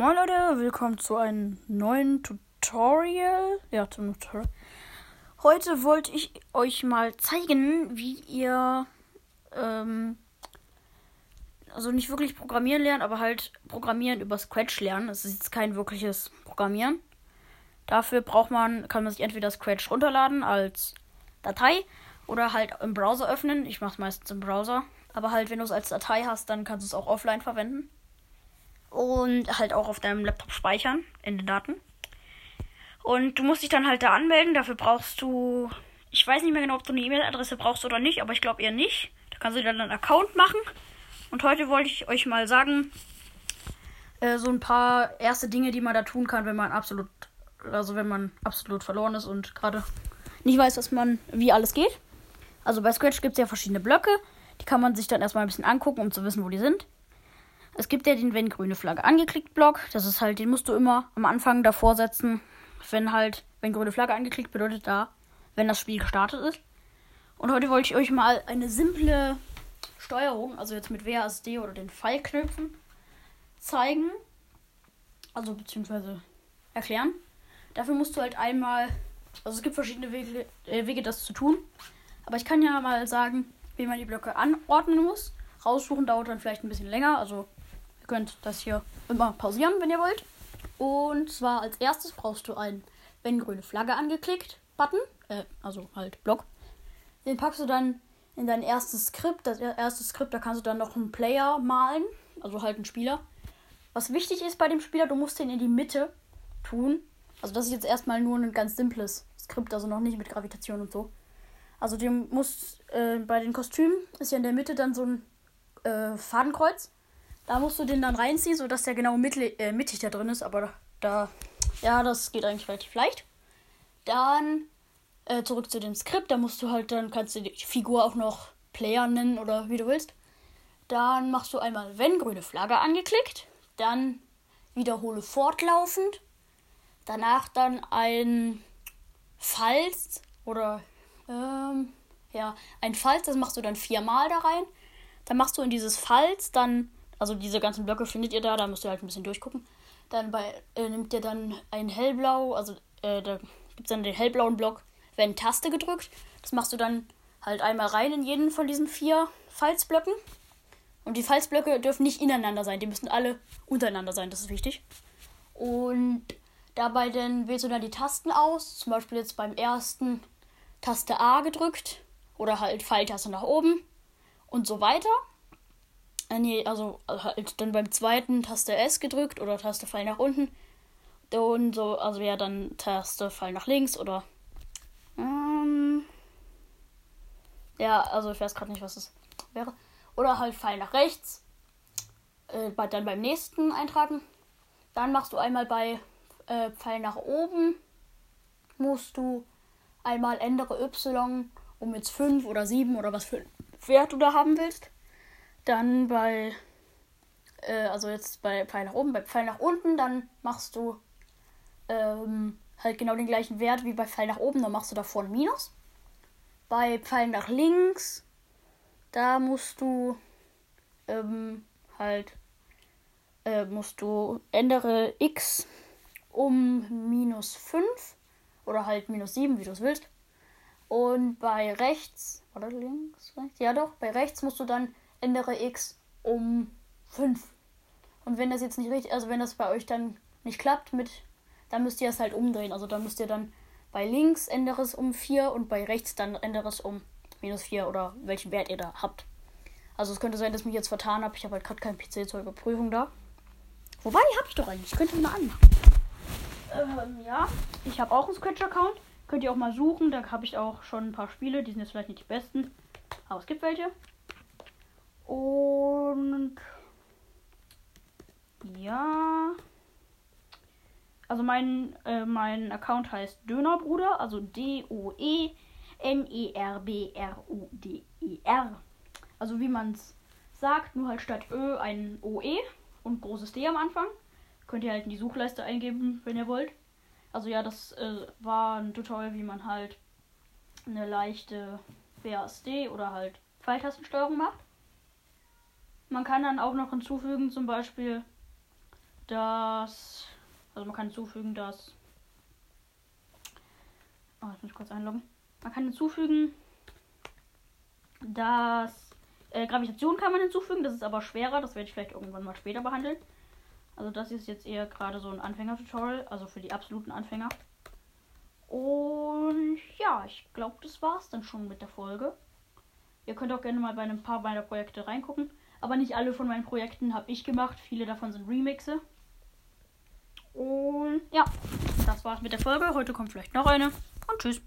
Moin Leute, willkommen zu einem neuen Tutorial. Ja, zum Tutorial. Heute wollte ich euch mal zeigen, wie ihr ähm, also nicht wirklich programmieren lernen, aber halt programmieren über Scratch lernen. Es ist jetzt kein wirkliches Programmieren. Dafür braucht man, kann man sich entweder Scratch runterladen als Datei oder halt im Browser öffnen. Ich mache es meistens im Browser. Aber halt, wenn du es als Datei hast, dann kannst du es auch offline verwenden und halt auch auf deinem Laptop speichern in den Daten. Und du musst dich dann halt da anmelden. Dafür brauchst du, ich weiß nicht mehr genau, ob du eine E-Mail-Adresse brauchst oder nicht, aber ich glaube eher nicht. Da kannst du dann einen Account machen. Und heute wollte ich euch mal sagen, äh, so ein paar erste Dinge, die man da tun kann, wenn man absolut, also wenn man absolut verloren ist und gerade nicht weiß, was man, wie alles geht. Also bei Scratch gibt es ja verschiedene Blöcke. Die kann man sich dann erstmal ein bisschen angucken, um zu wissen, wo die sind. Es gibt ja den, wenn grüne Flagge angeklickt Block. Das ist halt, den musst du immer am Anfang davor setzen. Wenn halt, wenn grüne Flagge angeklickt bedeutet da, wenn das Spiel gestartet ist. Und heute wollte ich euch mal eine simple Steuerung, also jetzt mit WASD oder den Pfeilknöpfen, zeigen. Also beziehungsweise erklären. Dafür musst du halt einmal, also es gibt verschiedene Wege, äh, Wege das zu tun. Aber ich kann ja mal sagen, wie man die Blöcke anordnen muss. Raussuchen dauert dann vielleicht ein bisschen länger, also könnt das hier immer pausieren, wenn ihr wollt. Und zwar als erstes brauchst du einen, wenn grüne Flagge angeklickt, Button, äh, also halt Block. Den packst du dann in dein erstes Skript. Das erste Skript, da kannst du dann noch einen Player malen, also halt einen Spieler. Was wichtig ist bei dem Spieler, du musst den in die Mitte tun. Also das ist jetzt erstmal nur ein ganz simples Skript, also noch nicht mit Gravitation und so. Also du musst äh, bei den Kostümen ist ja in der Mitte dann so ein äh, Fadenkreuz. Da musst du den dann reinziehen, sodass der genau mittig, äh, mittig da drin ist. Aber da, ja, das geht eigentlich relativ leicht. Dann äh, zurück zu dem Skript. Da musst du halt, dann kannst du die Figur auch noch Player nennen oder wie du willst. Dann machst du einmal, wenn grüne Flagge angeklickt. Dann wiederhole fortlaufend. Danach dann ein Falls oder ähm, ja, ein Falls, das machst du dann viermal da rein. Dann machst du in dieses Falls dann also diese ganzen Blöcke findet ihr da, da müsst ihr halt ein bisschen durchgucken. Dann bei, äh, nimmt ihr dann ein hellblau, also äh, da gibt es dann den hellblauen Block, wenn Taste gedrückt. Das machst du dann halt einmal rein in jeden von diesen vier Falzblöcken. Und die Falzblöcke dürfen nicht ineinander sein, die müssen alle untereinander sein, das ist wichtig. Und dabei dann wählst du dann die Tasten aus, zum Beispiel jetzt beim ersten Taste A gedrückt oder halt Pfeiltaste nach oben und so weiter. Äh, nee, also halt dann beim zweiten Taste S gedrückt oder Taste Fall nach unten. Und so, also ja, dann Taste Fall nach links oder. Ähm, ja, also ich weiß gerade nicht, was das wäre. Oder halt Pfeil nach rechts. Äh, dann beim nächsten eintragen. Dann machst du einmal bei äh, Pfeil nach oben. Musst du einmal ändere Y um jetzt 5 oder 7 oder was für ein Wert du da haben willst. Dann bei, äh, also jetzt bei Pfeil nach oben, bei Pfeil nach unten, dann machst du ähm, halt genau den gleichen Wert wie bei Pfeil nach oben, dann machst du davor ein Minus. Bei Pfeil nach links, da musst du ähm, halt, äh, musst du ändere x um minus 5 oder halt minus 7, wie du es willst. Und bei rechts, oder links, rechts? Ja doch, bei rechts musst du dann ändere x um 5. Und wenn das jetzt nicht richtig, also wenn das bei euch dann nicht klappt mit, dann müsst ihr es halt umdrehen. Also dann müsst ihr dann bei links ändere es um 4 und bei rechts dann ändere es um minus 4 oder welchen Wert ihr da habt. Also es könnte sein, dass ich mich jetzt vertan habe. Ich habe halt gerade keinen PC zur Überprüfung da. Wobei, habe ich doch eigentlich. Könnt ihr mal anmachen. Ähm, ja. Ich habe auch einen Scratch-Account. Könnt ihr auch mal suchen. Da habe ich auch schon ein paar Spiele. Die sind jetzt vielleicht nicht die besten. Aber es gibt welche. Und ja. Also mein, äh, mein Account heißt Dönerbruder, also D-O-E-N-E-R-B-R-U-D-E-R. Also wie man es sagt, nur halt statt Ö ein OE und großes D am Anfang. Könnt ihr halt in die Suchleiste eingeben, wenn ihr wollt. Also ja, das äh, war ein Tutorial, wie man halt eine leichte WASD oder halt Pfeiltastensteuerung macht. Man kann dann auch noch hinzufügen, zum Beispiel, dass. Also man kann hinzufügen, dass. Oh, jetzt muss ich kurz einloggen. Man kann hinzufügen, dass. Äh, Gravitation kann man hinzufügen, das ist aber schwerer, das werde ich vielleicht irgendwann mal später behandeln. Also das ist jetzt eher gerade so ein Anfänger-Tutorial, also für die absoluten Anfänger. Und ja, ich glaube, das war's dann schon mit der Folge. Ihr könnt auch gerne mal bei ein paar meiner Projekte reingucken. Aber nicht alle von meinen Projekten habe ich gemacht. Viele davon sind Remixe. Und ja, das war's mit der Folge. Heute kommt vielleicht noch eine. Und tschüss.